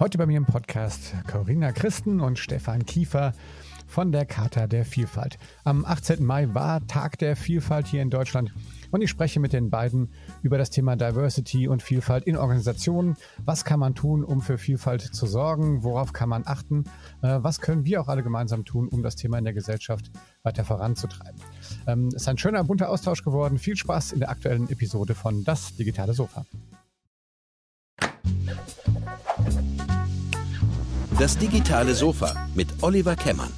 Heute bei mir im Podcast Corinna Christen und Stefan Kiefer von der Charta der Vielfalt. Am 18. Mai war Tag der Vielfalt hier in Deutschland und ich spreche mit den beiden über das Thema Diversity und Vielfalt in Organisationen. Was kann man tun, um für Vielfalt zu sorgen? Worauf kann man achten? Äh, was können wir auch alle gemeinsam tun, um das Thema in der Gesellschaft weiter voranzutreiben? Ähm, es ist ein schöner, bunter Austausch geworden. Viel Spaß in der aktuellen Episode von Das digitale Sofa. Das digitale Sofa mit Oliver Kemmern.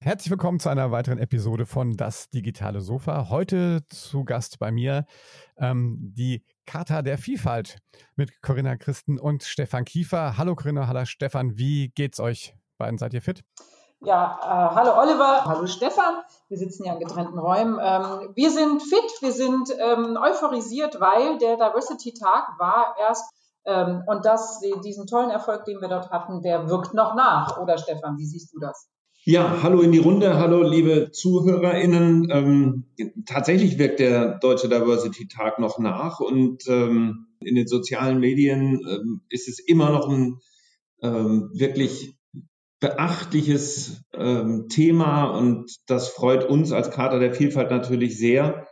Herzlich willkommen zu einer weiteren Episode von Das digitale Sofa. Heute zu Gast bei mir ähm, die Charta der Vielfalt mit Corinna Christen und Stefan Kiefer. Hallo Corinna, hallo Stefan, wie geht's euch beiden? Seid ihr fit? Ja, äh, hallo Oliver, hallo Stefan. Wir sitzen ja in getrennten Räumen. Ähm, wir sind fit, wir sind ähm, euphorisiert, weil der Diversity-Tag war erst ähm, und das, diesen tollen Erfolg, den wir dort hatten, der wirkt noch nach. Oder Stefan, wie siehst du das? Ja, hallo in die Runde, hallo liebe ZuhörerInnen. Ähm, tatsächlich wirkt der Deutsche Diversity Tag noch nach und ähm, in den sozialen Medien ähm, ist es immer noch ein ähm, wirklich beachtliches ähm, Thema und das freut uns als Kater der Vielfalt natürlich sehr,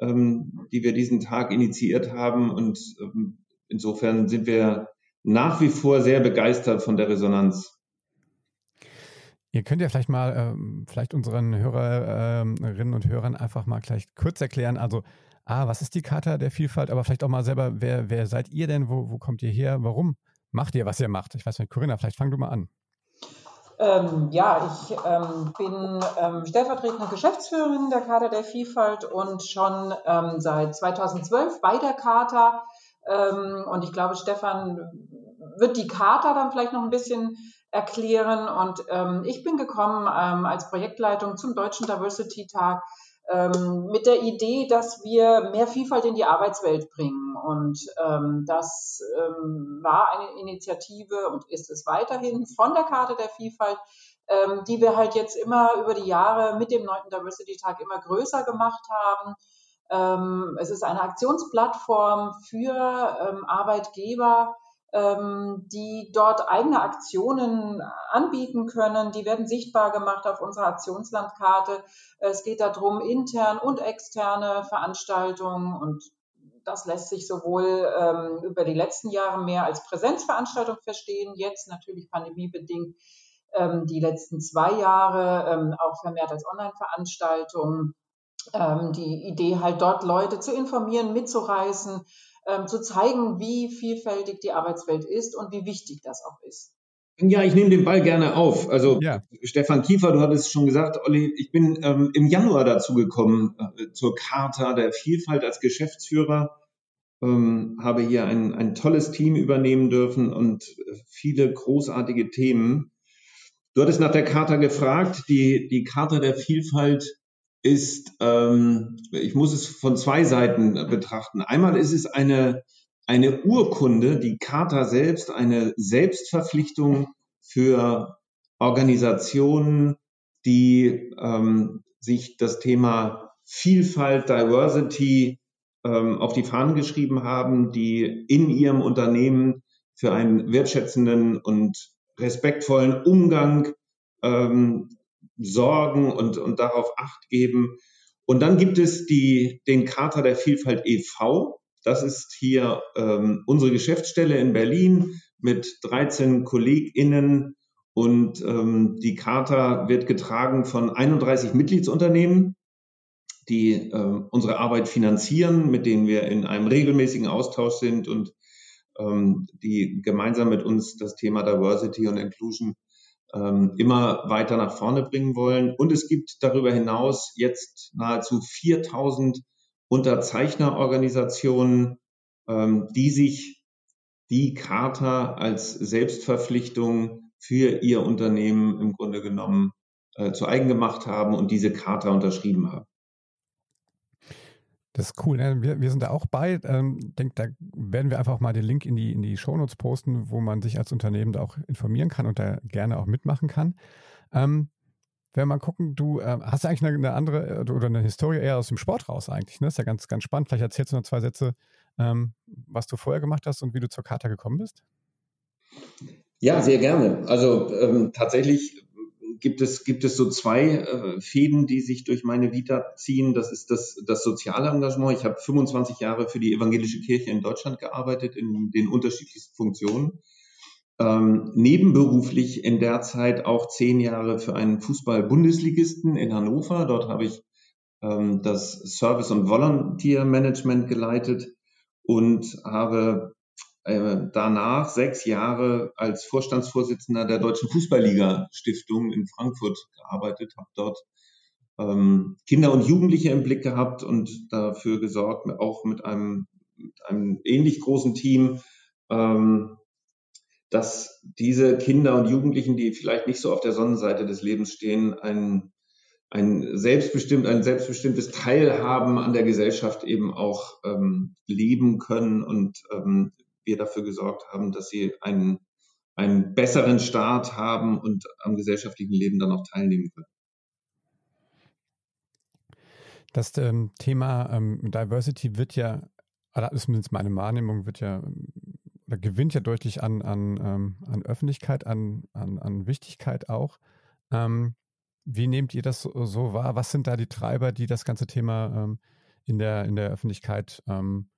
ähm, die wir diesen Tag initiiert haben und ähm, insofern sind wir nach wie vor sehr begeistert von der Resonanz. Ihr könnt ja vielleicht mal, ähm, vielleicht unseren Hörerinnen und Hörern einfach mal gleich kurz erklären, also ah, was ist die Charta der Vielfalt, aber vielleicht auch mal selber, wer, wer seid ihr denn, wo, wo kommt ihr her, warum macht ihr, was ihr macht? Ich weiß nicht, Corinna, vielleicht fang du mal an. Ähm, ja, ich ähm, bin ähm, stellvertretende Geschäftsführerin der Charta der Vielfalt und schon ähm, seit 2012 bei der Charta. Ähm, und ich glaube, Stefan wird die Charta dann vielleicht noch ein bisschen erklären. Und ähm, ich bin gekommen als Projektleitung zum Deutschen Diversity Tag ähm, mit der Idee, dass wir mehr Vielfalt in die Arbeitswelt bringen. Und ähm, das ähm, war eine Initiative und ist es weiterhin von der Karte der Vielfalt, ähm, die wir halt jetzt immer über die Jahre mit dem 9. Diversity Tag immer größer gemacht haben. Ähm, es ist eine Aktionsplattform für ähm, Arbeitgeber, die dort eigene Aktionen anbieten können. Die werden sichtbar gemacht auf unserer Aktionslandkarte. Es geht darum, intern und externe Veranstaltungen und das lässt sich sowohl ähm, über die letzten Jahre mehr als Präsenzveranstaltung verstehen, jetzt natürlich pandemiebedingt ähm, die letzten zwei Jahre ähm, auch vermehrt als Online-Veranstaltung. Ähm, die Idee halt dort Leute zu informieren, mitzureißen, ähm, zu zeigen, wie vielfältig die Arbeitswelt ist und wie wichtig das auch ist. Ja, ich nehme den Ball gerne auf. Also ja. Stefan Kiefer, du hattest schon gesagt, Olli, ich bin ähm, im Januar dazu gekommen äh, zur Charta der Vielfalt als Geschäftsführer, ähm, habe hier ein, ein tolles Team übernehmen dürfen und äh, viele großartige Themen. Du hattest nach der Charta gefragt. Die, die Charta der Vielfalt ist, ähm, ich muss es von zwei Seiten betrachten. Einmal ist es eine, eine Urkunde, die Charta selbst, eine Selbstverpflichtung für Organisationen, die ähm, sich das Thema Vielfalt, Diversity ähm, auf die Fahnen geschrieben haben, die in ihrem Unternehmen für einen wertschätzenden und respektvollen Umgang ähm, sorgen und, und darauf Acht geben. Und dann gibt es die, den Charta der Vielfalt e.V. Das ist hier ähm, unsere Geschäftsstelle in Berlin mit 13 KollegInnen und ähm, die Charta wird getragen von 31 Mitgliedsunternehmen, die äh, unsere Arbeit finanzieren, mit denen wir in einem regelmäßigen Austausch sind und ähm, die gemeinsam mit uns das Thema Diversity und Inclusion ähm, immer weiter nach vorne bringen wollen. Und es gibt darüber hinaus jetzt nahezu 4000 Unterzeichnerorganisationen, ähm, die sich die Charta als Selbstverpflichtung für ihr Unternehmen im Grunde genommen äh, zu eigen gemacht haben und diese Charta unterschrieben haben. Das ist cool. Ne? Wir, wir sind da auch bei. Ähm, denk, da werden wir einfach mal den Link in die, in die Shownotes posten, wo man sich als Unternehmen da auch informieren kann und da gerne auch mitmachen kann. Ähm, wenn wir mal gucken, du äh, hast eigentlich eine, eine, andere äh, oder eine Historie eher aus dem Sport raus eigentlich. Ne? Das ist ja ganz, ganz spannend. Vielleicht erzählst du noch zwei Sätze, ähm, was du vorher gemacht hast und wie du zur Kata gekommen bist? Ja, sehr gerne. Also ähm, tatsächlich gibt es, gibt es so zwei äh, Fäden, die sich durch meine Vita ziehen. Das ist das, das soziale Engagement. Ich habe 25 Jahre für die evangelische Kirche in Deutschland gearbeitet, in den unterschiedlichsten Funktionen. Ähm, nebenberuflich in der Zeit auch zehn Jahre für einen Fußball-Bundesligisten in Hannover. Dort habe ich ähm, das Service- und Volunteer-Management geleitet und habe danach sechs Jahre als Vorstandsvorsitzender der Deutschen Fußballliga Stiftung in Frankfurt gearbeitet, habe dort ähm, Kinder und Jugendliche im Blick gehabt und dafür gesorgt, auch mit einem, mit einem ähnlich großen Team, ähm, dass diese Kinder und Jugendlichen, die vielleicht nicht so auf der Sonnenseite des Lebens stehen, ein, ein selbstbestimmt, ein selbstbestimmtes Teilhaben an der Gesellschaft eben auch ähm, leben können und ähm, wir dafür gesorgt haben, dass sie einen, einen besseren Start haben und am gesellschaftlichen Leben dann auch teilnehmen können. Das ähm, Thema ähm, Diversity wird ja, oder ist zumindest meine Wahrnehmung, wird ja oder gewinnt ja deutlich an, an, ähm, an Öffentlichkeit, an, an, an Wichtigkeit auch. Ähm, wie nehmt ihr das so, so, wahr? Was sind da die Treiber, die das ganze Thema ähm, in, der, in der Öffentlichkeit ähm,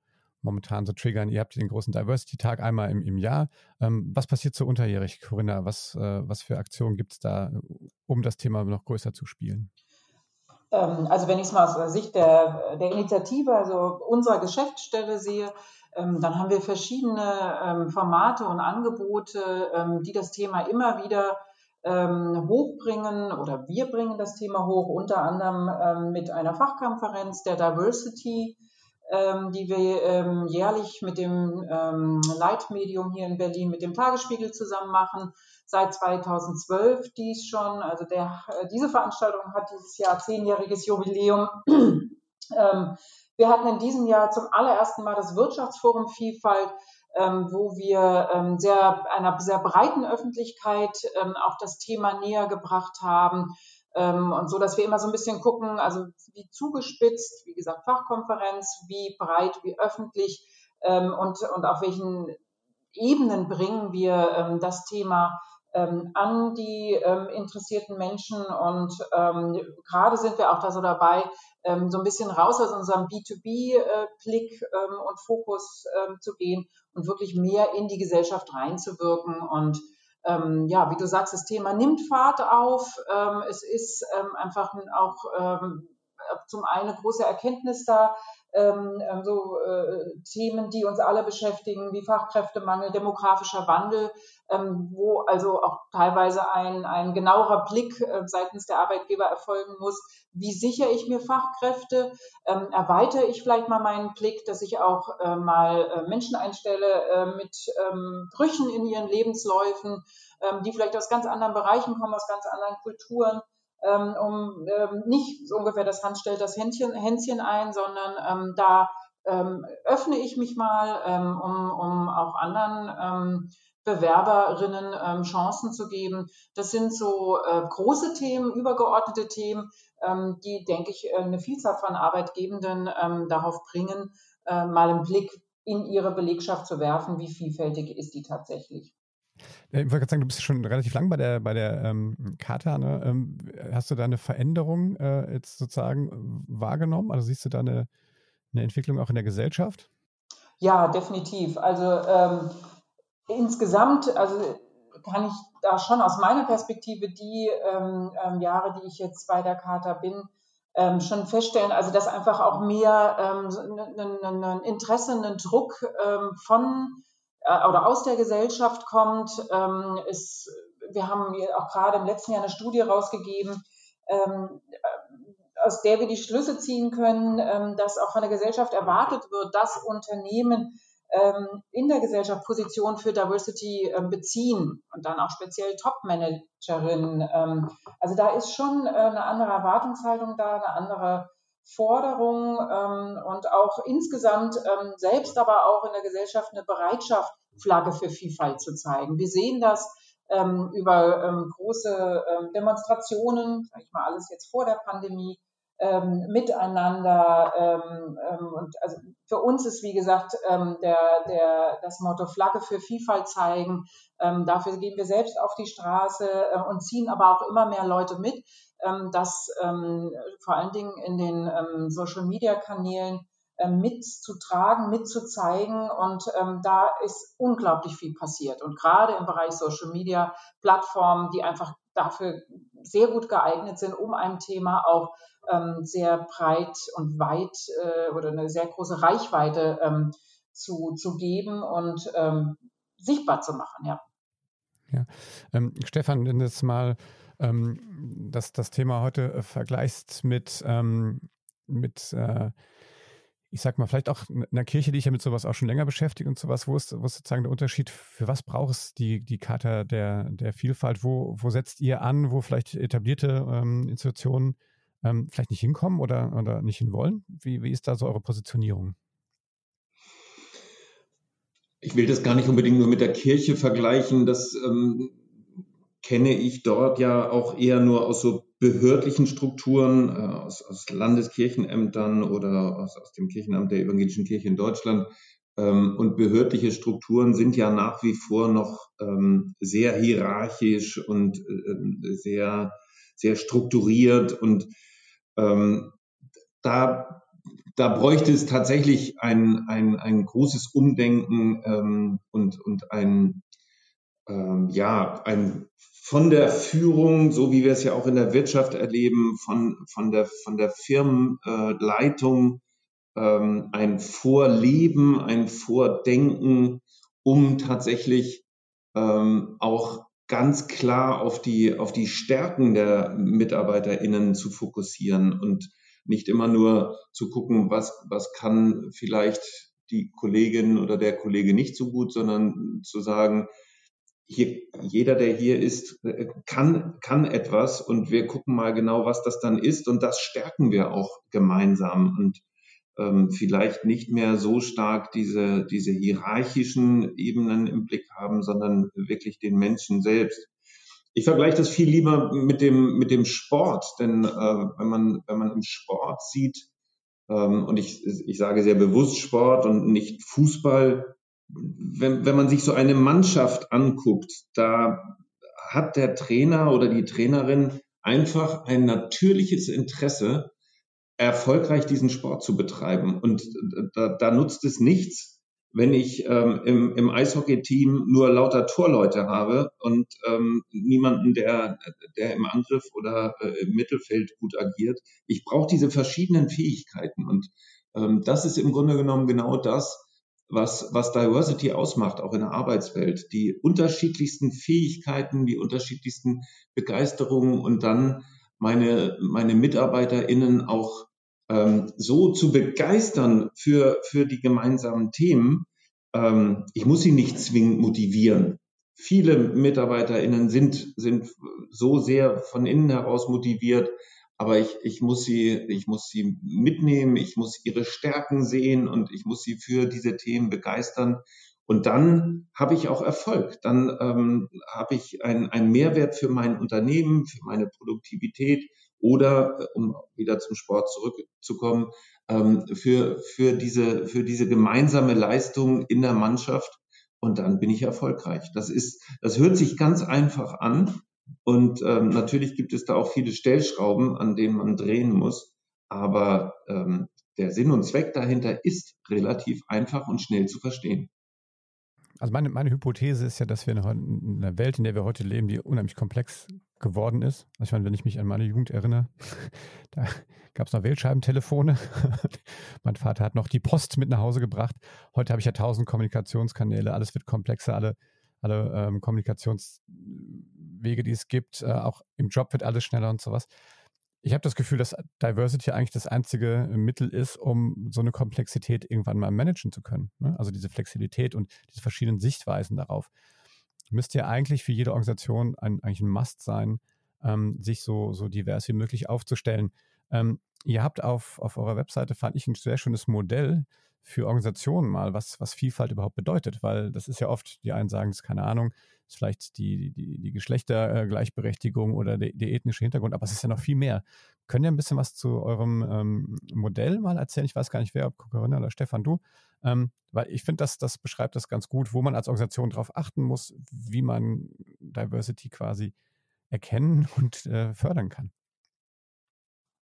momentan so triggern. Ihr habt den großen Diversity-Tag einmal im, im Jahr. Ähm, was passiert so unterjährig, Corinna? Was, äh, was für Aktionen gibt es da, um das Thema noch größer zu spielen? Ähm, also wenn ich es mal aus Sicht der, der Initiative, also unserer Geschäftsstelle sehe, ähm, dann haben wir verschiedene ähm, Formate und Angebote, die das Thema immer wieder hochbringen oder wir bringen das Thema hoch, unter anderem mit einer Fachkonferenz der Diversity ähm, die wir ähm, jährlich mit dem ähm, Leitmedium hier in Berlin, mit dem Tagesspiegel zusammen machen. Seit 2012 dies schon. Also der, äh, diese Veranstaltung hat dieses Jahr zehnjähriges Jubiläum. Ähm, wir hatten in diesem Jahr zum allerersten Mal das Wirtschaftsforum Vielfalt, ähm, wo wir ähm, sehr, einer sehr breiten Öffentlichkeit auch das Thema näher gebracht haben und so, dass wir immer so ein bisschen gucken, also wie zugespitzt, wie gesagt, Fachkonferenz, wie breit, wie öffentlich ähm, und, und auf welchen Ebenen bringen wir ähm, das Thema ähm, an die ähm, interessierten Menschen. Und ähm, gerade sind wir auch da so dabei, ähm, so ein bisschen raus aus unserem B2B-Blick äh, ähm, und Fokus ähm, zu gehen und wirklich mehr in die Gesellschaft reinzuwirken und ähm, ja, wie du sagst, das Thema nimmt Fahrt auf. Ähm, es ist ähm, einfach auch ähm, zum einen eine große Erkenntnis da, ähm, ähm, so äh, Themen, die uns alle beschäftigen, wie Fachkräftemangel, demografischer Wandel, ähm, wo also auch teilweise ein, ein genauerer Blick äh, seitens der Arbeitgeber erfolgen muss. Wie sichere ich mir Fachkräfte? Ähm, erweitere ich vielleicht mal meinen Blick, dass ich auch äh, mal äh, Menschen einstelle äh, mit ähm, Brüchen in ihren Lebensläufen, ähm, die vielleicht aus ganz anderen Bereichen kommen, aus ganz anderen Kulturen ähm, um ähm, nicht so ungefähr das Hand stellt das Händchen, Hänschen ein, sondern ähm, da ähm, öffne ich mich mal, ähm, um, um auch anderen ähm, Bewerberinnen ähm, Chancen zu geben. Das sind so äh, große Themen, übergeordnete Themen, ähm, die, denke ich, eine Vielzahl von Arbeitgebenden ähm, darauf bringen, äh, mal einen Blick in ihre Belegschaft zu werfen, wie vielfältig ist die tatsächlich. Äh, ich wollte gerade sagen, du bist schon relativ lang bei der, bei der ähm, Kata. Ne? Ähm, hast du da eine Veränderung äh, jetzt sozusagen wahrgenommen? Also siehst du da eine, eine Entwicklung auch in der Gesellschaft? Ja, definitiv. Also ähm, insgesamt, also kann ich da schon aus meiner Perspektive die ähm, ähm Jahre, die ich jetzt bei der Kata bin, ähm, schon feststellen, also dass einfach auch mehr ein Interesse, ein Druck von äh, oder aus der Gesellschaft kommt. Ähm, ist, wir haben auch gerade im letzten Jahr eine Studie rausgegeben, ähm, aus der wir die Schlüsse ziehen können, ähm, dass auch von der Gesellschaft erwartet wird, dass Unternehmen ähm, in der Gesellschaft Position für Diversity ähm, beziehen und dann auch speziell Top-Managerinnen. Ähm, also da ist schon äh, eine andere Erwartungshaltung da, eine andere Forderung ähm, und auch insgesamt ähm, selbst aber auch in der Gesellschaft eine Bereitschaft, Flagge für Vielfalt zu zeigen. Wir sehen das ähm, über ähm, große ähm, Demonstrationen, sag ich mal alles jetzt vor der Pandemie, ähm, miteinander. Ähm, ähm, und also für uns ist, wie gesagt, ähm, der, der, das Motto Flagge für Vielfalt zeigen. Ähm, dafür gehen wir selbst auf die Straße äh, und ziehen aber auch immer mehr Leute mit, ähm, dass ähm, vor allen Dingen in den ähm, Social-Media-Kanälen ähm, mitzutragen, mitzuzeigen. Und ähm, da ist unglaublich viel passiert. Und gerade im Bereich Social Media Plattformen, die einfach dafür sehr gut geeignet sind, um ein Thema auch ähm, sehr breit und weit äh, oder eine sehr große Reichweite ähm, zu, zu geben und ähm, sichtbar zu machen, ja. Ja, ähm, Stefan, wenn jetzt mal ähm, das, das Thema heute äh, vergleichst mit, ähm, mit äh, ich sag mal, vielleicht auch in einer Kirche, die ich ja mit sowas auch schon länger beschäftige und sowas, wo ist, wo ist sozusagen der Unterschied, für was braucht es die, die Charta der, der Vielfalt? Wo, wo setzt ihr an, wo vielleicht etablierte ähm, Institutionen ähm, vielleicht nicht hinkommen oder, oder nicht hinwollen? Wie, wie ist da so eure Positionierung? Ich will das gar nicht unbedingt nur mit der Kirche vergleichen. Das ähm, kenne ich dort ja auch eher nur aus so behördlichen Strukturen, äh, aus, aus Landeskirchenämtern oder aus, aus dem Kirchenamt der Evangelischen Kirche in Deutschland. Ähm, und behördliche Strukturen sind ja nach wie vor noch ähm, sehr hierarchisch und äh, sehr, sehr strukturiert. Und ähm, da, da bräuchte es tatsächlich ein, ein, ein großes Umdenken ähm, und, und ein, ähm, ja, ein von der Führung, so wie wir es ja auch in der Wirtschaft erleben, von, von, der, von der Firmenleitung, ähm, ein Vorleben, ein Vordenken, um tatsächlich ähm, auch ganz klar auf die, auf die Stärken der MitarbeiterInnen zu fokussieren und nicht immer nur zu gucken, was, was kann vielleicht die Kollegin oder der Kollege nicht so gut, sondern zu sagen, hier, jeder, der hier ist, äh, kann, kann etwas und wir gucken mal genau, was das dann ist und das stärken wir auch gemeinsam und ähm, vielleicht nicht mehr so stark diese, diese hierarchischen Ebenen im Blick haben, sondern wirklich den Menschen selbst. Ich vergleiche das viel lieber mit dem, mit dem Sport, denn äh, wenn, man, wenn man im Sport sieht, ähm, und ich, ich sage sehr bewusst Sport und nicht Fußball, wenn, wenn man sich so eine Mannschaft anguckt, da hat der Trainer oder die Trainerin einfach ein natürliches Interesse, erfolgreich diesen Sport zu betreiben. Und da, da nutzt es nichts, wenn ich ähm, im, im Eishockey-Team nur lauter Torleute habe und ähm, niemanden, der, der im Angriff oder äh, im Mittelfeld gut agiert. Ich brauche diese verschiedenen Fähigkeiten. Und ähm, das ist im Grunde genommen genau das, was, was Diversity ausmacht, auch in der Arbeitswelt. Die unterschiedlichsten Fähigkeiten, die unterschiedlichsten Begeisterungen und dann meine, meine MitarbeiterInnen auch ähm, so zu begeistern für, für die gemeinsamen Themen. Ähm, ich muss sie nicht zwingend motivieren. Viele MitarbeiterInnen sind, sind so sehr von innen heraus motiviert, aber ich, ich muss sie, ich muss sie mitnehmen, ich muss ihre Stärken sehen und ich muss sie für diese Themen begeistern. Und dann habe ich auch Erfolg. Dann ähm, habe ich einen Mehrwert für mein Unternehmen, für meine Produktivität oder, äh, um wieder zum Sport zurückzukommen, ähm, für, für, diese, für diese gemeinsame Leistung in der Mannschaft. Und dann bin ich erfolgreich. Das ist, das hört sich ganz einfach an, und ähm, natürlich gibt es da auch viele Stellschrauben, an denen man drehen muss. Aber ähm, der Sinn und Zweck dahinter ist relativ einfach und schnell zu verstehen. Also meine, meine Hypothese ist ja, dass wir in einer Welt, in der wir heute leben, die unheimlich komplex geworden ist. Also ich meine, wenn ich mich an meine Jugend erinnere, da gab es noch Wählscheibentelefone. mein Vater hat noch die Post mit nach Hause gebracht. Heute habe ich ja tausend Kommunikationskanäle, alles wird komplexer, alle, alle ähm, Kommunikations Wege, die es gibt. Äh, auch im Job wird alles schneller und sowas. Ich habe das Gefühl, dass Diversity eigentlich das einzige Mittel ist, um so eine Komplexität irgendwann mal managen zu können. Ne? Also diese Flexibilität und diese verschiedenen Sichtweisen darauf. Müsste ja eigentlich für jede Organisation ein, eigentlich ein Must sein, ähm, sich so, so divers wie möglich aufzustellen. Ähm, ihr habt auf, auf eurer Webseite, fand ich, ein sehr schönes Modell für Organisationen mal, was, was Vielfalt überhaupt bedeutet, weil das ist ja oft, die einen sagen, es ist keine Ahnung, ist vielleicht die, die, die Geschlechtergleichberechtigung oder der, der ethnische Hintergrund, aber es ist ja noch viel mehr. Könnt ihr ein bisschen was zu eurem ähm, Modell mal erzählen? Ich weiß gar nicht, wer, ob Corinna oder Stefan, du. Ähm, weil ich finde, das, das beschreibt das ganz gut, wo man als Organisation darauf achten muss, wie man Diversity quasi erkennen und äh, fördern kann.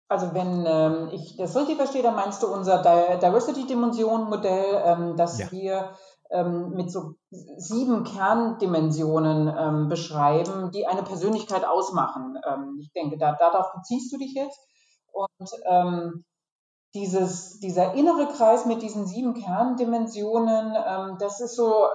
Also wenn ähm, ich das richtig verstehe, dann meinst du unser Diversity-Dimension-Modell, ähm, dass ja. wir ähm, mit so sieben Kerndimensionen ähm, beschreiben, die eine Persönlichkeit ausmachen. Ähm, ich denke, da, darauf beziehst du dich jetzt. Und ähm, dieses, dieser innere Kreis mit diesen sieben Kerndimensionen, ähm, das ist so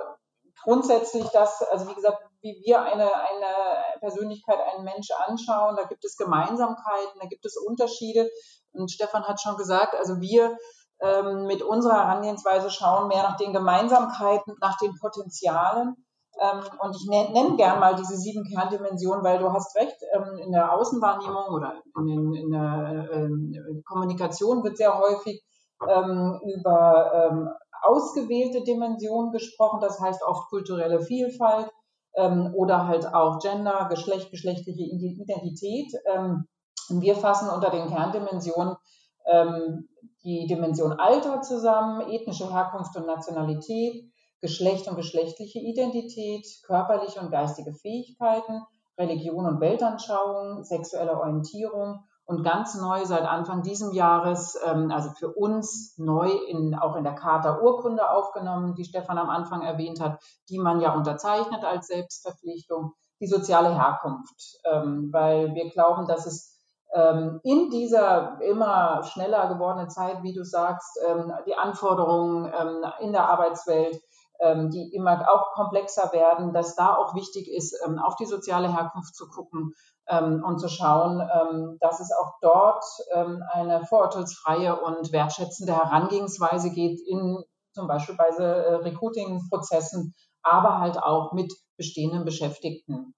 grundsätzlich das, also wie gesagt, wie wir eine, eine Persönlichkeit, einen Mensch anschauen. Da gibt es Gemeinsamkeiten, da gibt es Unterschiede. Und Stefan hat schon gesagt, also wir ähm, mit unserer Herangehensweise schauen mehr nach den Gemeinsamkeiten, nach den Potenzialen. Ähm, und ich nenne nenn gern mal diese sieben Kerndimensionen, weil du hast recht, ähm, in der Außenwahrnehmung oder in, den, in der ähm, Kommunikation wird sehr häufig ähm, über ähm, ausgewählte Dimensionen gesprochen, das heißt oft kulturelle Vielfalt oder halt auch Gender, Geschlecht, geschlechtliche Identität. wir fassen unter den Kerndimensionen die Dimension Alter zusammen, ethnische Herkunft und Nationalität, Geschlecht und geschlechtliche Identität, körperliche und geistige Fähigkeiten, Religion und Weltanschauung, sexuelle Orientierung und ganz neu seit Anfang dieses Jahres, ähm, also für uns neu in, auch in der Charta Urkunde aufgenommen, die Stefan am Anfang erwähnt hat, die man ja unterzeichnet als Selbstverpflichtung, die soziale Herkunft, ähm, weil wir glauben, dass es ähm, in dieser immer schneller gewordenen Zeit, wie du sagst, ähm, die Anforderungen ähm, in der Arbeitswelt, die immer auch komplexer werden, dass da auch wichtig ist, auf die soziale Herkunft zu gucken und zu schauen, dass es auch dort eine vorurteilsfreie und wertschätzende Herangehensweise geht in zum Beispiel bei äh, Recruiting-Prozessen, aber halt auch mit bestehenden Beschäftigten.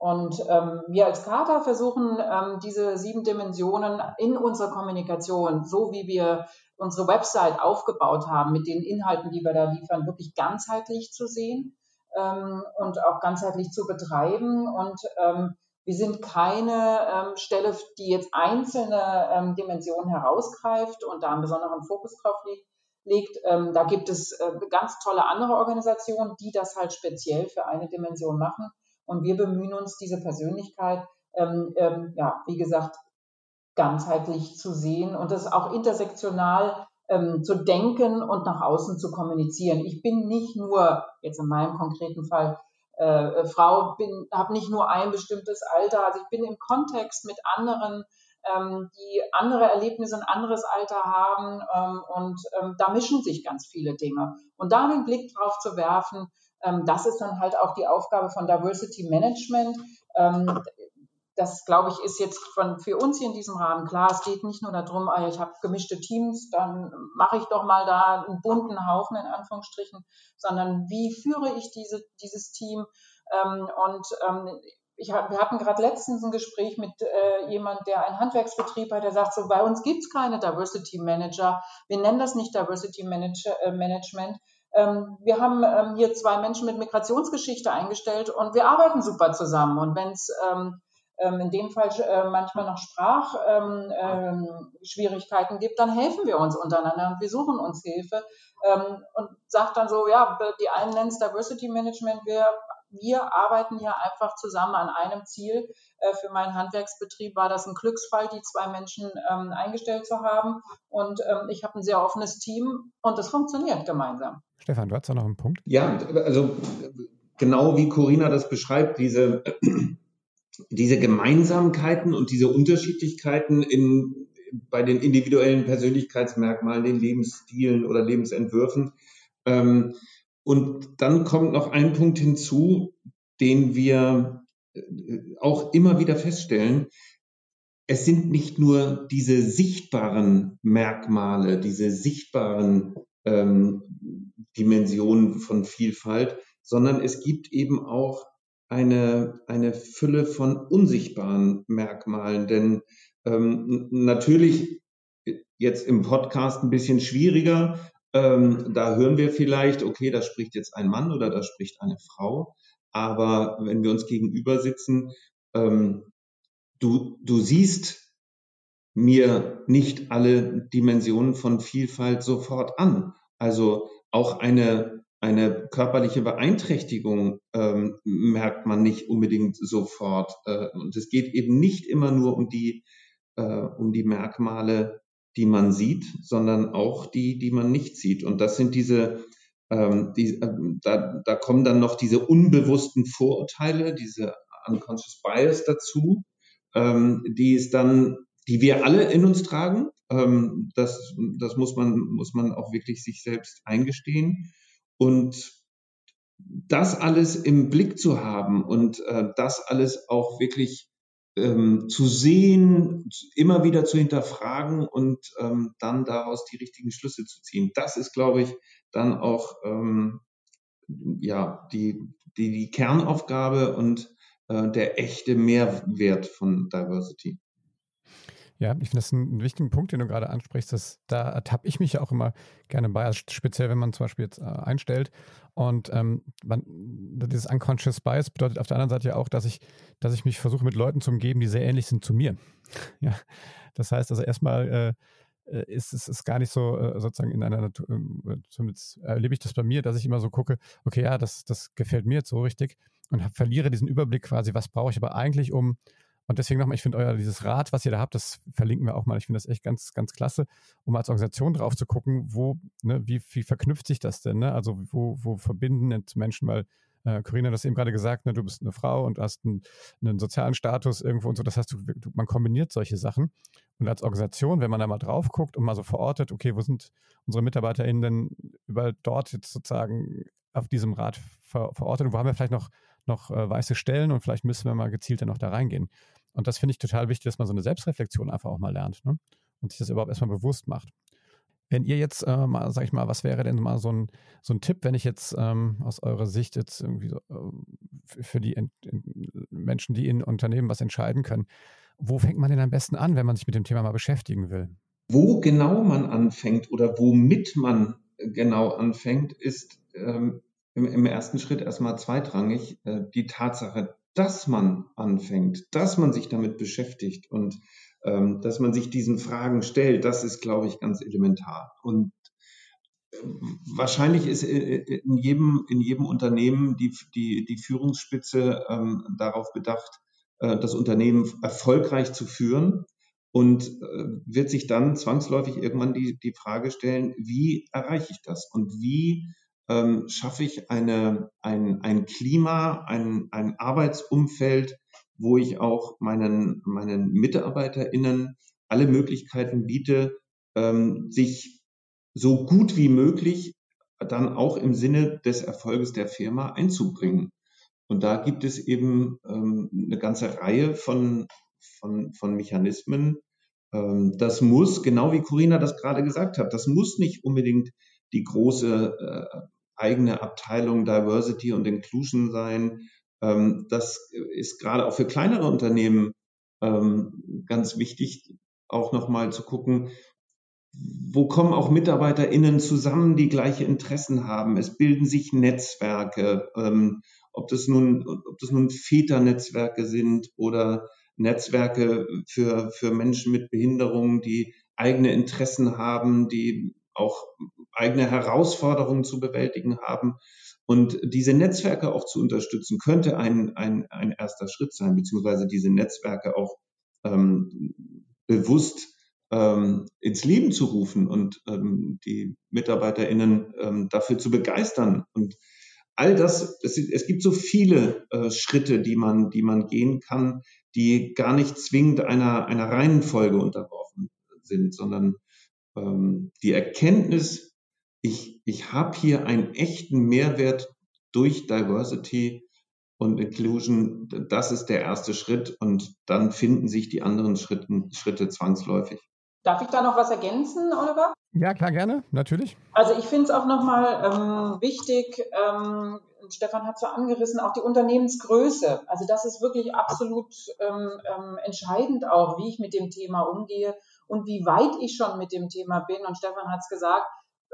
Und ähm, wir als Kater versuchen, ähm, diese sieben Dimensionen in unserer Kommunikation, so wie wir unsere Website aufgebaut haben, mit den Inhalten, die wir da liefern, wirklich ganzheitlich zu sehen ähm, und auch ganzheitlich zu betreiben. Und ähm, wir sind keine ähm, Stelle, die jetzt einzelne ähm, Dimensionen herausgreift und da einen besonderen Fokus drauf legt. legt. Ähm, da gibt es äh, ganz tolle andere Organisationen, die das halt speziell für eine Dimension machen. Und wir bemühen uns, diese Persönlichkeit, ähm, ähm, ja, wie gesagt, ganzheitlich zu sehen und es auch intersektional ähm, zu denken und nach außen zu kommunizieren. Ich bin nicht nur, jetzt in meinem konkreten Fall, äh, Frau, habe nicht nur ein bestimmtes Alter, also ich bin im Kontext mit anderen, ähm, die andere Erlebnisse, ein anderes Alter haben ähm, und ähm, da mischen sich ganz viele Dinge. Und da einen Blick drauf zu werfen, das ist dann halt auch die Aufgabe von Diversity Management. Ähm, das, glaube ich, ist jetzt von, für uns hier in diesem Rahmen klar. Es geht nicht nur darum, ah, ich habe gemischte Teams, dann mache ich doch mal da einen bunten Haufen in Anführungsstrichen, sondern wie führe ich diese, dieses Team? Ähm, und ich, wir hatten gerade letztens ein Gespräch mit äh, jemand, der einen Handwerksbetrieb hat, der sagt so, bei uns gibt es keine Diversity Manager. Wir nennen das nicht Diversity Manager, äh, Management, ähm, wir haben ähm, hier zwei Menschen mit Migrationsgeschichte eingestellt und wir arbeiten super zusammen. Und wenn es ähm, ähm, in dem Fall äh, manchmal noch Sprachschwierigkeiten ähm, gibt, dann helfen wir uns untereinander und wir suchen uns Hilfe ähm, und sagt dann so, ja, die einen nennen es Diversity Management, wir wir arbeiten hier einfach zusammen an einem Ziel. Äh, für meinen Handwerksbetrieb war das ein Glücksfall, die zwei Menschen ähm, eingestellt zu haben. Und ähm, ich habe ein sehr offenes Team und es funktioniert gemeinsam. Stefan, du hast da noch einen Punkt? Ja, also genau wie Corinna das beschreibt, diese, diese Gemeinsamkeiten und diese Unterschiedlichkeiten in, bei den individuellen Persönlichkeitsmerkmalen, den Lebensstilen oder Lebensentwürfen. Ähm, und dann kommt noch ein Punkt hinzu, den wir äh, auch immer wieder feststellen. Es sind nicht nur diese sichtbaren Merkmale, diese sichtbaren ähm, Dimensionen von Vielfalt, sondern es gibt eben auch eine, eine Fülle von unsichtbaren Merkmalen. Denn ähm, natürlich jetzt im Podcast ein bisschen schwieriger, Ähm, da hören wir vielleicht, okay, da spricht jetzt ein Mann oder da spricht eine Frau. Aber wenn wir uns gegenüber sitzen, ähm, du, du siehst mir nicht alle Dimensionen von Vielfalt sofort an. Also auch eine, eine körperliche Beeinträchtigung ähm, merkt man nicht unbedingt sofort. Äh, und es geht eben nicht immer nur um die, äh, um die Merkmale, die man sieht, sondern auch die, die man nicht sieht. Und das sind diese, ähm, die, äh, da, da kommen dann noch diese unbewussten Vorurteile, diese unconscious bias dazu, ähm, die es dann die wir alle in uns tragen. Ähm, das, das muss man, muss man auch wirklich sich selbst eingestehen. Und das alles im Blick zu haben und äh, das alles auch wirklich ähm, zu sehen, immer wieder zu hinterfragen und ähm, dann daraus die richtigen Schlüsse zu ziehen. Das ist, glaube ich, dann auch ähm, ja die, die, die Kernaufgabe und äh, der echte Mehrwert von Diversity. Ja, ich finde das einen wichtigen Punkt, den du gerade ansprichst. Dass, da ertappe ich mich ja auch immer gerne bei, also speziell wenn man zum Beispiel jetzt äh, einstellt. Und ähm, man, dieses Unconscious Bias bedeutet auf der anderen Seite ja auch, dass ich, dass ich mich versuche, mit Leuten zu umgeben, die sehr ähnlich sind zu mir. ja, das heißt also erstmal äh, äh ist es ist gar nicht so äh, sozusagen in einer Natur, äh, zumindest erlebe ich das bei mir, dass ich immer so gucke, okay, ja, das, das gefällt mir jetzt so richtig und hab, verliere diesen Überblick quasi, was brauche ich aber eigentlich, um und deswegen nochmal, ich finde euer dieses Rad, was ihr da habt, das verlinken wir auch mal. Ich finde das echt ganz, ganz klasse, um als Organisation drauf zu gucken, wo, ne, wie, wie verknüpft sich das denn? Ne? Also wo, wo verbinden jetzt Menschen, weil äh, Corinna, das eben gerade gesagt, ne, du bist eine Frau und hast einen, einen sozialen Status irgendwo und so. Das heißt, du, du, man kombiniert solche Sachen. Und als Organisation, wenn man da mal drauf guckt und mal so verortet, okay, wo sind unsere MitarbeiterInnen denn überall dort jetzt sozusagen auf diesem Rad ver, verortet und wo haben wir vielleicht noch, noch äh, weiße Stellen und vielleicht müssen wir mal gezielter noch da reingehen. Und das finde ich total wichtig, dass man so eine Selbstreflexion einfach auch mal lernt ne? und sich das überhaupt erstmal bewusst macht. Wenn ihr jetzt äh, mal, sag ich mal, was wäre denn mal so ein, so ein Tipp, wenn ich jetzt ähm, aus eurer Sicht jetzt irgendwie so, äh, für die Ent Menschen, die in Unternehmen was entscheiden können, wo fängt man denn am besten an, wenn man sich mit dem Thema mal beschäftigen will? Wo genau man anfängt oder womit man genau anfängt, ist ähm, im, im, ersten Schritt erstmal zweitrangig. Äh, die Tatsache, dass man anfängt, dass man sich damit beschäftigt und ähm, dass man sich diesen Fragen stellt, das ist, glaube ich, ganz elementar. Und äh, wahrscheinlich ist äh, in jedem, in jedem Unternehmen die, die, die Führungsspitze ähm, darauf bedacht, äh, das Unternehmen erfolgreich zu führen und äh, wird sich dann zwangsläufig irgendwann die, die Frage stellen, wie erreiche ich das und wie ähm, schaffe ich eine, ein, ein Klima, ein, ein Arbeitsumfeld, wo ich auch meinen, meinen MitarbeiterInnen alle Möglichkeiten biete, ähm, sich so gut wie möglich dann auch im Sinne des Erfolges der Firma einzubringen. Und da gibt es eben ähm, eine ganze Reihe von, von, von Mechanismen. Ähm, das muss, genau wie Corinna das gerade gesagt hat, das muss nicht unbedingt die große äh, eigene Abteilung Diversity und Inclusion sein. Ähm, das ist gerade auch für kleinere Unternehmen ähm, ganz wichtig, auch nochmal zu gucken, wo kommen auch MitarbeiterInnen zusammen, die gleiche Interessen haben. Es bilden sich Netzwerke, ähm, ob das nun, ob das nun Väternetzwerke sind oder Netzwerke für, für Menschen mit Behinderungen, die eigene Interessen haben, die auch eigene Herausforderungen zu bewältigen haben. Und diese Netzwerke auch zu unterstützen, könnte ein, ein, ein erster Schritt sein, beziehungsweise diese Netzwerke auch ähm, bewusst ähm, ins Leben zu rufen und ähm, die MitarbeiterInnen ähm, dafür zu begeistern. Und all das, es, es gibt so viele äh, Schritte, die man, die man gehen kann, die gar nicht zwingend einer, einer reinen Folge unterworfen sind, sondern ähm, die Erkenntnis, ich, ich habe hier einen echten Mehrwert durch Diversity und Inclusion, das ist der erste Schritt und dann finden sich die anderen Schritten, Schritte zwangsläufig. Darf ich da noch was ergänzen, Oliver? Ja, klar, gerne, natürlich. Also ich finde es auch nochmal ähm, wichtig, ähm, Stefan hat es so angerissen, auch die Unternehmensgröße. Also das ist wirklich absolut ähm, ähm entscheidend auch, wie ich mit dem Thema umgehe und wie weit ich schon mit dem Thema bin. Und Stefan hat es gesagt,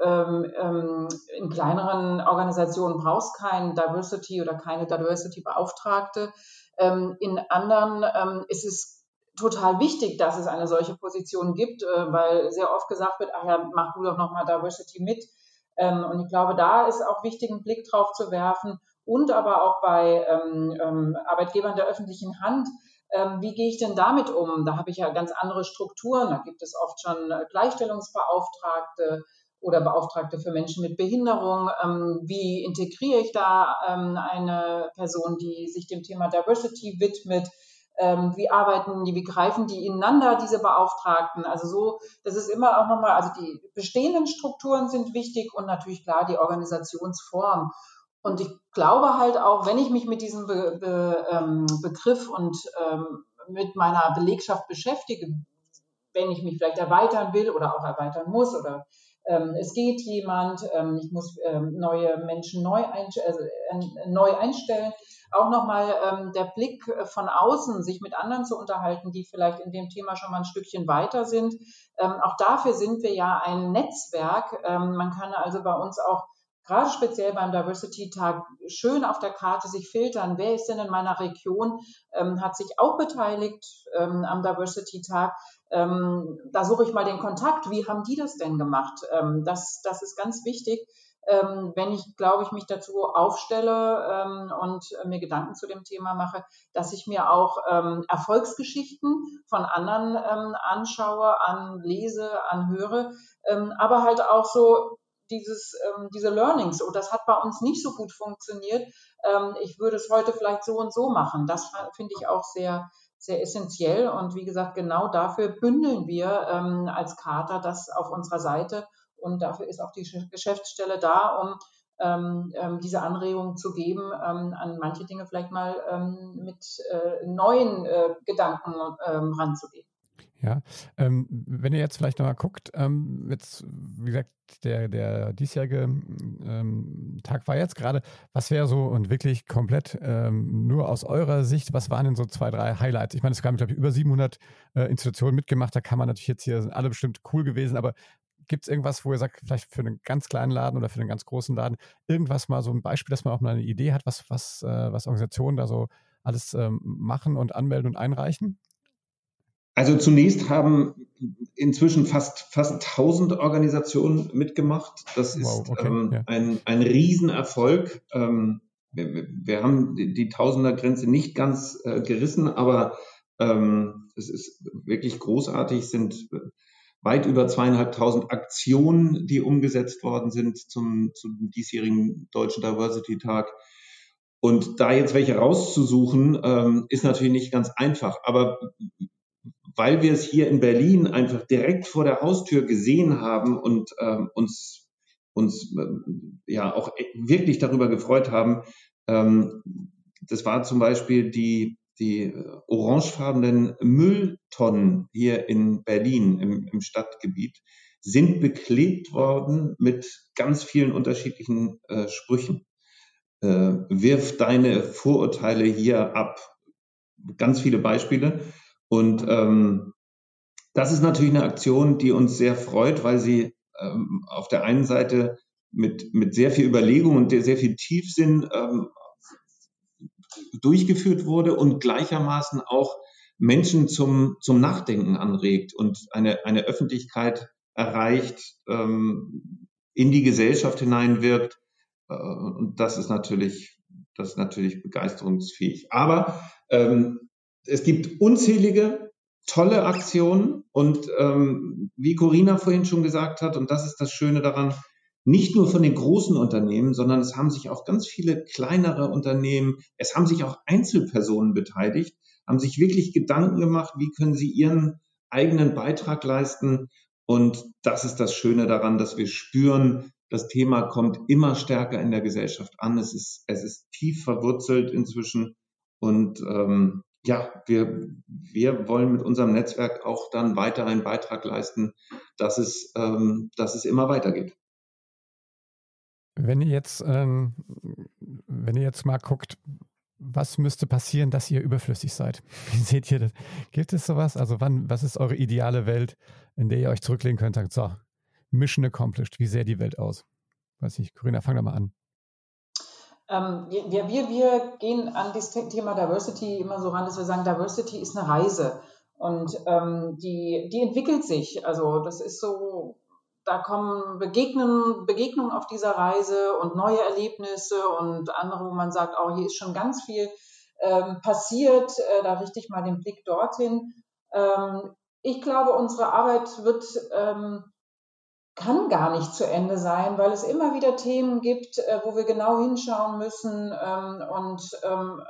ähm, ähm, in kleineren Organisationen brauchst kein Diversity oder keine Diversity-Beauftragte. Ähm, in anderen ähm, ist es total wichtig, dass es eine solche Position gibt, äh, weil sehr oft gesagt wird, ach ja, mach du doch nochmal Diversity mit. Ähm, und ich glaube, da ist auch wichtig, einen Blick drauf zu werfen und aber auch bei ähm, Arbeitgebern der öffentlichen Hand. Ähm, wie gehe ich denn damit um? Da habe ich ja ganz andere Strukturen. Da gibt es oft schon äh, Gleichstellungsbeauftragte oder Beauftragte für Menschen mit Behinderung. Ähm, wie integriere ich da ähm, eine Person, die sich dem Thema Diversity widmet? wie arbeiten die, wie greifen die ineinander, diese Beauftragten. Also so, das ist immer auch nochmal, also die bestehenden Strukturen sind wichtig und natürlich klar die Organisationsform. Und ich glaube halt auch, wenn ich mich mit diesem Be Be ähm, Begriff und ähm, mit meiner Belegschaft beschäftige, wenn ich mich vielleicht erweitern will oder auch erweitern muss oder ähm, es geht jemand, ähm, ich muss ähm, neue Menschen neu, ein, also, äh, neu einstellen. Auch nochmal ähm, der Blick von außen, sich mit anderen zu unterhalten, die vielleicht in dem Thema schon mal ein Stückchen weiter sind. Ähm, auch dafür sind wir ja ein Netzwerk. Ähm, man kann also bei uns auch gerade speziell beim Diversity-Tag schön auf der Karte sich filtern, wer ist denn in meiner Region, ähm, hat sich auch beteiligt ähm, am Diversity-Tag. Ähm, da suche ich mal den Kontakt, wie haben die das denn gemacht? Ähm, das, das ist ganz wichtig, ähm, wenn ich, glaube ich, mich dazu aufstelle ähm, und mir Gedanken zu dem Thema mache, dass ich mir auch Erfolgsgeschichten von anderen anschaue, anlese, anhöre, aber halt auch so dieses, ähm, diese Learnings, oh, das hat bei uns nicht so gut funktioniert, ähm, ich würde es heute vielleicht so und so machen. Das finde ich auch sehr, sehr essentiell. Und wie gesagt, genau dafür bündeln wir ähm, als Kater das auf unserer Seite. Und dafür ist auch die Geschäftsstelle da, um ähm, ähm, diese Anregungen zu geben, ähm, an manche Dinge vielleicht mal ähm, mit äh, neuen äh, Gedanken ähm, ranzugehen. Ja, ähm, wenn ihr jetzt vielleicht nochmal guckt, ähm, jetzt, wie gesagt, der, der diesjährige ähm, Tag war jetzt gerade, was wäre so und wirklich komplett ähm, nur aus eurer Sicht, was waren denn so zwei, drei Highlights? Ich meine, es haben, glaube ich, über 700 äh, Institutionen mitgemacht, da kann man natürlich jetzt hier, sind alle bestimmt cool gewesen, aber gibt es irgendwas, wo ihr sagt, vielleicht für einen ganz kleinen Laden oder für einen ganz großen Laden, irgendwas mal so ein Beispiel, dass man auch mal eine Idee hat, was, was, äh, was Organisationen da so alles ähm, machen und anmelden und einreichen? Also zunächst haben inzwischen fast, fast 1000 Organisationen mitgemacht. Das ist wow, okay, ähm, ja. ein, ein Riesenerfolg. Ähm, wir, wir, haben die, die Tausender-Grenze nicht ganz äh, gerissen, aber ähm, es ist wirklich großartig, es sind weit über zweieinhalbtausend Aktionen, die umgesetzt worden sind zum, zum diesjährigen Deutschen Diversity Tag. Und da jetzt welche rauszusuchen, ähm, ist natürlich nicht ganz einfach. Aber weil wir es hier in Berlin einfach direkt vor der Haustür gesehen haben und ähm, uns, uns ähm, ja auch wirklich darüber gefreut haben. Ähm, das war zum Beispiel die, die orangefarbenen Mülltonnen hier in Berlin im, im Stadtgebiet sind beklebt worden mit ganz vielen unterschiedlichen äh, Sprüchen. Äh, wirf deine Vorurteile hier ab. Ganz viele Beispiele. Und ähm, das ist natürlich eine Aktion, die uns sehr freut, weil sie ähm, auf der einen Seite mit, mit sehr viel Überlegung und sehr viel Tiefsinn ähm, durchgeführt wurde und gleichermaßen auch Menschen zum, zum Nachdenken anregt und eine, eine Öffentlichkeit erreicht, ähm, in die Gesellschaft hineinwirkt. Äh, und das ist natürlich, das ist natürlich begeisterungsfähig. Aber ähm, es gibt unzählige tolle Aktionen und ähm, wie Corinna vorhin schon gesagt hat, und das ist das Schöne daran, nicht nur von den großen Unternehmen, sondern es haben sich auch ganz viele kleinere Unternehmen, es haben sich auch Einzelpersonen beteiligt, haben sich wirklich Gedanken gemacht, wie können sie ihren eigenen Beitrag leisten. Und das ist das Schöne daran, dass wir spüren, das Thema kommt immer stärker in der Gesellschaft an. Es ist, es ist tief verwurzelt inzwischen. Und ähm, ja, wir, wir wollen mit unserem Netzwerk auch dann weiter einen Beitrag leisten, dass es, ähm, dass es immer weitergeht. Wenn ihr jetzt, ähm, wenn ihr jetzt mal guckt, was müsste passieren, dass ihr überflüssig seid? Wie seht ihr das? Gibt es sowas? Also wann, was ist eure ideale Welt, in der ihr euch zurücklegen könnt und sagt, so, Mission accomplished? Wie sähe die Welt aus? Weiß nicht, Corinna, fang da mal an. Ähm, wir, wir, wir gehen an das Thema Diversity immer so ran, dass wir sagen, Diversity ist eine Reise und ähm, die, die entwickelt sich. Also das ist so, da kommen Begegnen, Begegnungen auf dieser Reise und neue Erlebnisse und andere, wo man sagt, oh, hier ist schon ganz viel ähm, passiert, äh, da richte ich mal den Blick dorthin. Ähm, ich glaube, unsere Arbeit wird ähm, kann gar nicht zu Ende sein, weil es immer wieder Themen gibt, äh, wo wir genau hinschauen müssen ähm, und ähm,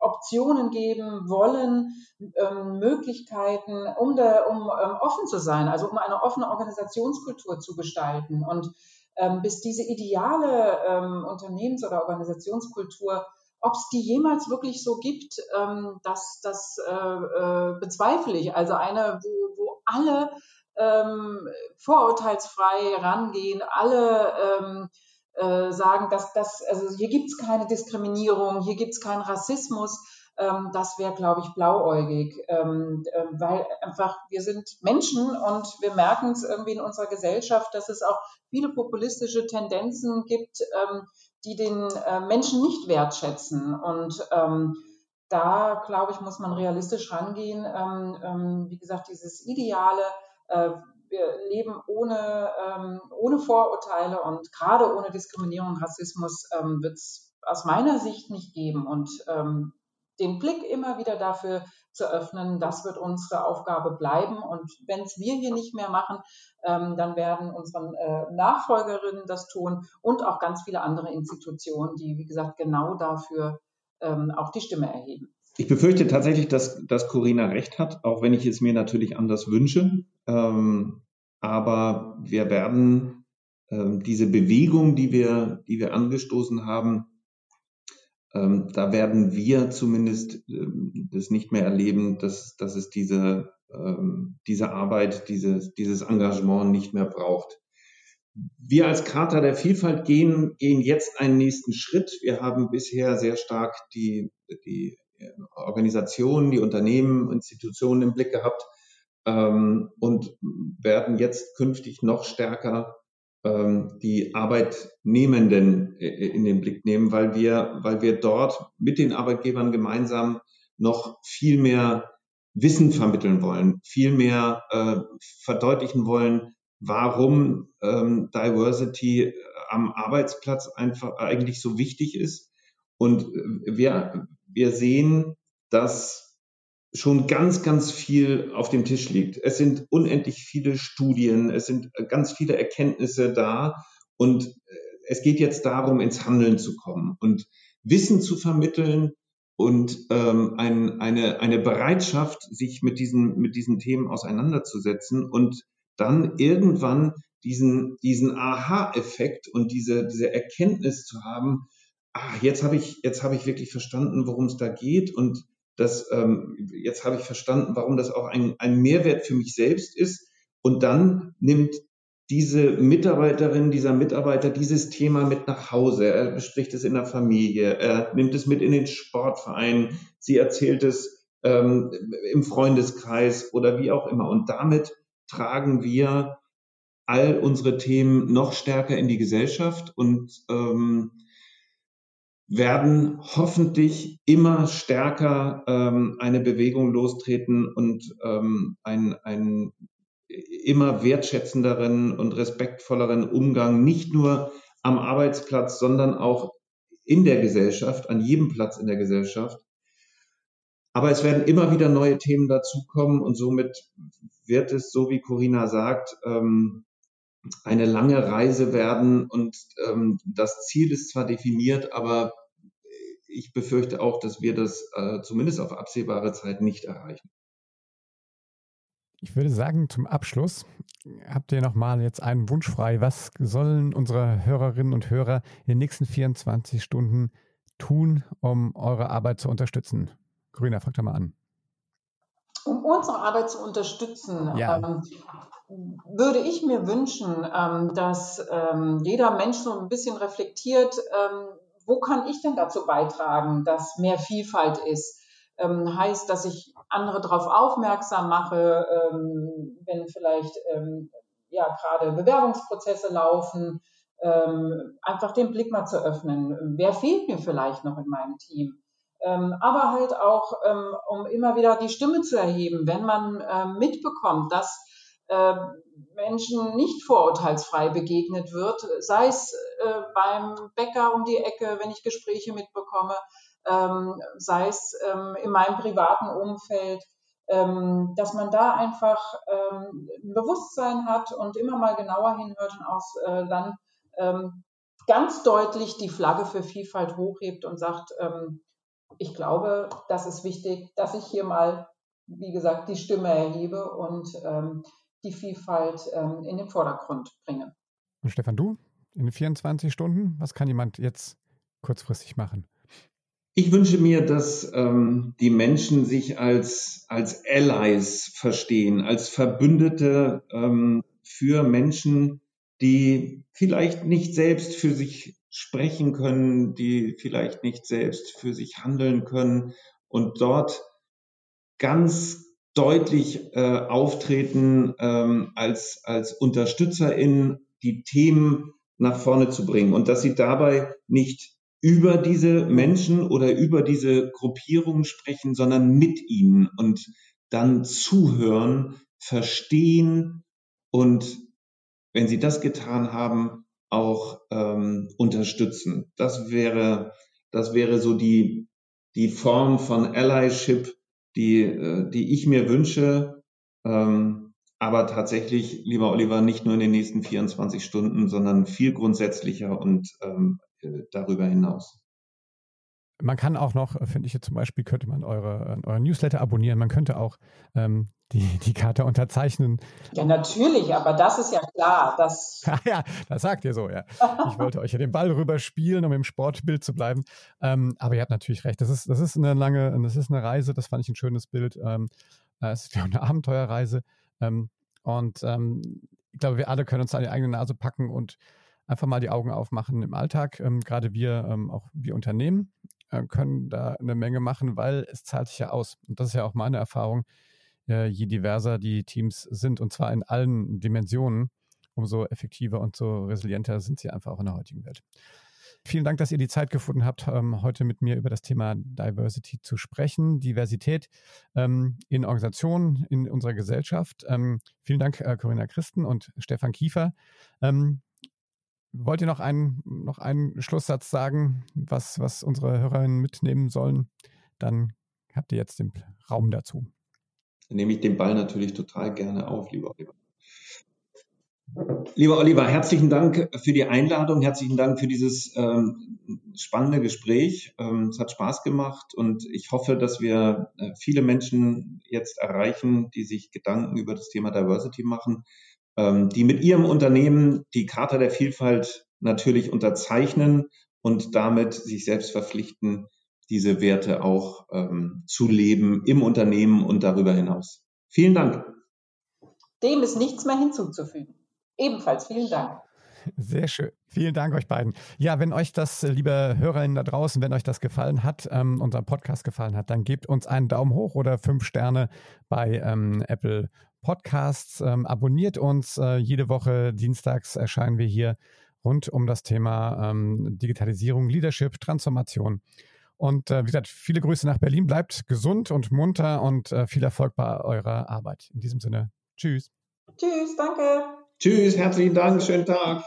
Optionen geben wollen, ähm, Möglichkeiten, um, da, um ähm, offen zu sein, also um eine offene Organisationskultur zu gestalten. Und ähm, bis diese ideale ähm, Unternehmens- oder Organisationskultur, ob es die jemals wirklich so gibt, das, das äh, äh, bezweifle ich. Also eine, wo, wo alle ähm, vorurteilsfrei rangehen, alle ähm, äh, sagen, dass das, also hier gibt es keine Diskriminierung, hier gibt es keinen Rassismus. Ähm, das wäre, glaube ich, blauäugig, ähm, äh, weil einfach wir sind Menschen und wir merken es irgendwie in unserer Gesellschaft, dass es auch viele populistische Tendenzen gibt, ähm, die den äh, Menschen nicht wertschätzen. Und ähm, da, glaube ich, muss man realistisch rangehen. Ähm, ähm, wie gesagt, dieses Ideale, wir leben ohne, ähm, ohne Vorurteile und gerade ohne Diskriminierung Rassismus ähm, wird es aus meiner Sicht nicht geben. Und ähm, den Blick immer wieder dafür zu öffnen, das wird unsere Aufgabe bleiben. Und wenn es wir hier nicht mehr machen, dann werden unsere äh, Nachfolgerinnen das tun und auch ganz viele andere Institutionen, die, wie gesagt, genau dafür auch die Stimme erheben. Ich befürchte tatsächlich, dass, dass Corinna recht hat, auch wenn ich es mir natürlich anders wünsche. Ähm, aber wir werden ähm, diese Bewegung, die wir, die wir angestoßen haben, ähm, da werden wir zumindest ähm, das nicht mehr erleben, dass, dass es diese, ähm, diese Arbeit, dieses, dieses Engagement nicht mehr braucht. Wir als Charta der Vielfalt gehen, gehen jetzt einen nächsten Schritt. Wir haben bisher sehr stark die, die Organisationen, die Unternehmen, Institutionen im Blick gehabt ähm, und werden jetzt künftig noch stärker ähm, die Arbeitnehmenden äh, in den Blick nehmen, weil wir, weil wir dort mit den Arbeitgebern gemeinsam noch viel mehr Wissen vermitteln wollen, viel mehr äh, verdeutlichen wollen, warum ähm, Diversity am Arbeitsplatz einfach eigentlich so wichtig ist. Und äh, wir, wir sehen, dass schon ganz, ganz viel auf dem Tisch liegt. Es sind unendlich viele Studien, es sind ganz viele Erkenntnisse da und äh, es geht jetzt darum, ins Handeln zu kommen und Wissen zu vermitteln und ähm, ein, eine, eine Bereitschaft, sich mit diesen, mit diesen Themen auseinanderzusetzen und dann irgendwann diesen, diesen Aha-Effekt und diese, diese Erkenntnis zu haben, ah, jetzt habe ich, jetzt habe ich wirklich verstanden, worum es da geht und das, ähm, jetzt habe ich verstanden, warum das auch ein, ein Mehrwert für mich selbst ist. Und dann nimmt diese Mitarbeiterin, dieser Mitarbeiter dieses Thema mit nach Hause. Er bespricht es in der Familie, er nimmt es mit in den Sportverein, sie erzählt es ähm, im Freundeskreis oder wie auch immer. Und damit tragen wir all unsere Themen noch stärker in die Gesellschaft und ähm, werden hoffentlich immer stärker ähm, eine Bewegung lostreten und ähm, ein, ein immer wertschätzenderen und respektvolleren Umgang nicht nur am Arbeitsplatz, sondern auch in der Gesellschaft, an jedem Platz in der Gesellschaft. Aber es werden immer wieder neue Themen dazukommen und somit wird es, so wie Corinna sagt, ähm, eine lange Reise werden und ähm, das Ziel ist zwar definiert, aber ich befürchte auch, dass wir das äh, zumindest auf absehbare Zeit nicht erreichen. Ich würde sagen, zum Abschluss habt ihr nochmal jetzt einen Wunsch frei. Was sollen unsere Hörerinnen und Hörer in den nächsten 24 Stunden tun, um eure Arbeit zu unterstützen? Corinna, frag doch mal an. Um unsere Arbeit zu unterstützen, ja. ähm, würde ich mir wünschen, ähm, dass ähm, jeder Mensch so ein bisschen reflektiert, ähm, wo kann ich denn dazu beitragen, dass mehr Vielfalt ist? Ähm, heißt, dass ich andere darauf aufmerksam mache, ähm, wenn vielleicht ähm, ja gerade Bewerbungsprozesse laufen, ähm, einfach den Blick mal zu öffnen. Wer fehlt mir vielleicht noch in meinem Team? Ähm, aber halt auch, ähm, um immer wieder die Stimme zu erheben, wenn man mitbekommt, dass äh, Menschen nicht vorurteilsfrei begegnet wird, sei es äh, beim Bäcker um die Ecke, wenn ich Gespräche mitbekomme, ähm, sei es ähm, in meinem privaten Umfeld, ähm, dass man da einfach ähm, ein Bewusstsein hat und immer mal genauer hinhört und auch äh, dann ähm, ganz deutlich die Flagge für Vielfalt hochhebt und sagt, ähm, ich glaube, das ist wichtig, dass ich hier mal, wie gesagt, die Stimme erhebe und die Vielfalt in den Vordergrund bringe. Und Stefan, du in 24 Stunden, was kann jemand jetzt kurzfristig machen? Ich wünsche mir, dass ähm, die Menschen sich als, als Allies verstehen, als Verbündete ähm, für Menschen, die vielleicht nicht selbst für sich sprechen können, die vielleicht nicht selbst für sich handeln können und dort ganz deutlich äh, auftreten ähm, als, als UnterstützerInnen, die Themen nach vorne zu bringen und dass sie dabei nicht über diese Menschen oder über diese Gruppierungen sprechen, sondern mit ihnen und dann zuhören, verstehen und wenn sie das getan haben, auch ähm, unterstützen. Das wäre, das wäre so die, die Form von Allyship, die, äh, die ich mir wünsche. Ähm, aber tatsächlich, lieber Oliver, nicht nur in den nächsten 24 Stunden, sondern viel grundsätzlicher und ähm, äh, darüber hinaus. Man kann auch noch, äh, finde ich zum Beispiel, könnte man eure, äh, eure Newsletter abonnieren. Man könnte auch ähm, die, die Karte unterzeichnen. Ja, natürlich, aber das ist ja klar. Dass ja, das sagt ihr so, ja. Ich wollte euch ja den Ball rüberspielen, um im Sportbild zu bleiben. Ähm, aber ihr habt natürlich recht. Das ist, das ist eine lange, das ist eine Reise, das fand ich ein schönes Bild. Ähm, es ist eine Abenteuerreise. Ähm, und ähm, ich glaube, wir alle können uns an die eigene Nase packen und einfach mal die Augen aufmachen im Alltag. Ähm, gerade wir, ähm, auch wir Unternehmen, äh, können da eine Menge machen, weil es zahlt sich ja aus. Und das ist ja auch meine Erfahrung. Äh, je diverser die Teams sind, und zwar in allen Dimensionen, umso effektiver und so resilienter sind sie einfach auch in der heutigen Welt. Vielen Dank, dass ihr die Zeit gefunden habt, ähm, heute mit mir über das Thema Diversity zu sprechen, Diversität ähm, in Organisationen, in unserer Gesellschaft. Ähm, vielen Dank, äh, Corinna Christen und Stefan Kiefer. Wollt ihr noch einen, noch einen Schlusssatz sagen, was, was unsere Hörerinnen mitnehmen sollen? Dann habt ihr jetzt den Raum dazu. Dann nehme ich den Ball natürlich total gerne auf, lieber Oliver. Lieber Oliver, herzlichen Dank für die Einladung, herzlichen Dank für dieses ähm, spannende Gespräch. Ähm, es hat Spaß gemacht und ich hoffe, dass wir äh, viele Menschen jetzt erreichen, die sich Gedanken über das Thema Diversity machen, ähm, die mit ihrem Unternehmen die Charta der Vielfalt natürlich unterzeichnen und damit sich selbst verpflichten, diese Werte auch ähm, zu leben im Unternehmen und darüber hinaus. Vielen Dank. Dem ist nichts mehr hinzuzufügen. Ebenfalls vielen Dank. Sehr schön. Vielen Dank euch beiden. Ja, wenn euch das, liebe Hörerinnen da draußen, wenn euch das gefallen hat, ähm, unser Podcast gefallen hat, dann gebt uns einen Daumen hoch oder fünf Sterne bei ähm, Apple Podcasts. Ähm, abonniert uns. Äh, jede Woche dienstags erscheinen wir hier rund um das Thema ähm, Digitalisierung, Leadership, Transformation. Und äh, wie gesagt, viele Grüße nach Berlin. Bleibt gesund und munter und äh, viel Erfolg bei eurer Arbeit. In diesem Sinne, tschüss. Tschüss, danke. Tschüss, herzlichen Dank, schönen Tag.